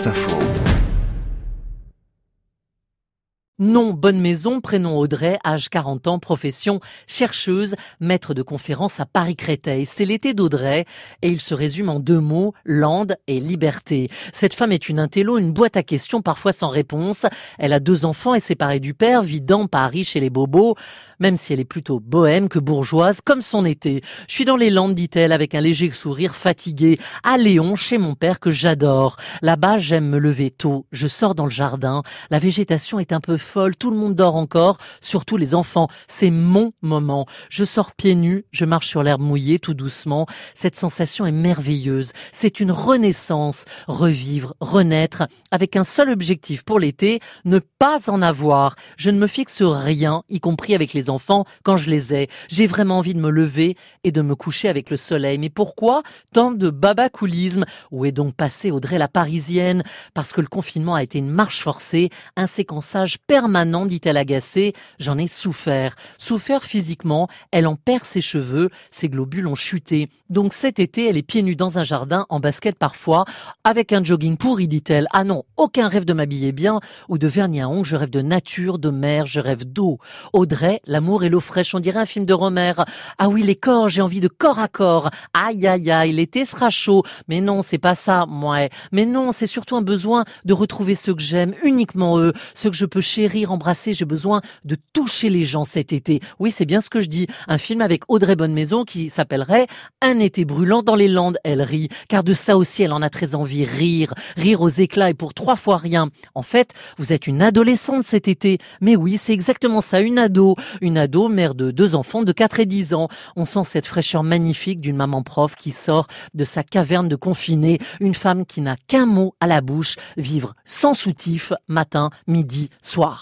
Wasserfall. Nom Bonne Maison, prénom Audrey, âge 40 ans, profession chercheuse, maître de conférence à Paris-Créteil. C'est l'été d'Audrey et il se résume en deux mots, lande et liberté. Cette femme est une intello, une boîte à questions parfois sans réponse. Elle a deux enfants et séparée du père, vit dans Paris chez les bobos, même si elle est plutôt bohème que bourgeoise, comme son été. Je suis dans les Landes, dit-elle, avec un léger sourire fatigué, à Léon, chez mon père que j'adore. Là-bas, j'aime me lever tôt. Je sors dans le jardin. La végétation est un peu tout le monde dort encore, surtout les enfants. C'est mon moment. Je sors pieds nus, je marche sur l'herbe mouillée tout doucement. Cette sensation est merveilleuse. C'est une renaissance, revivre, renaître, avec un seul objectif pour l'été, ne pas en avoir. Je ne me fixe rien, y compris avec les enfants, quand je les ai. J'ai vraiment envie de me lever et de me coucher avec le soleil. Mais pourquoi tant de babacoulisme? Où est donc passée Audrey la Parisienne? Parce que le confinement a été une marche forcée, un séquençage permanent, dit-elle agacée. J'en ai souffert. Souffert physiquement, elle en perd ses cheveux, ses globules ont chuté. Donc cet été, elle est pieds nus dans un jardin, en basket parfois, avec un jogging pourri, dit-elle. Ah non, aucun rêve de m'habiller bien ou de vernis à ongles, je rêve de nature, de mer, je rêve d'eau. Audrey, l'amour et l'eau fraîche, on dirait un film de Romer. Ah oui, les corps, j'ai envie de corps à corps. Aïe, aïe, aïe, l'été sera chaud. Mais non, c'est pas ça, moi. Mais non, c'est surtout un besoin de retrouver ceux que j'aime, uniquement eux, ceux que je peux chérir embrasser, j'ai besoin de toucher les gens cet été. Oui, c'est bien ce que je dis. Un film avec Audrey Bonne-Maison qui s'appellerait Un été brûlant dans les Landes. Elle rit, car de ça aussi, elle en a très envie. Rire, rire aux éclats et pour trois fois rien. En fait, vous êtes une adolescente cet été. Mais oui, c'est exactement ça, une ado. Une ado, mère de deux enfants de 4 et 10 ans. On sent cette fraîcheur magnifique d'une maman prof qui sort de sa caverne de confiné. Une femme qui n'a qu'un mot à la bouche, vivre sans soutif, matin, midi, soir.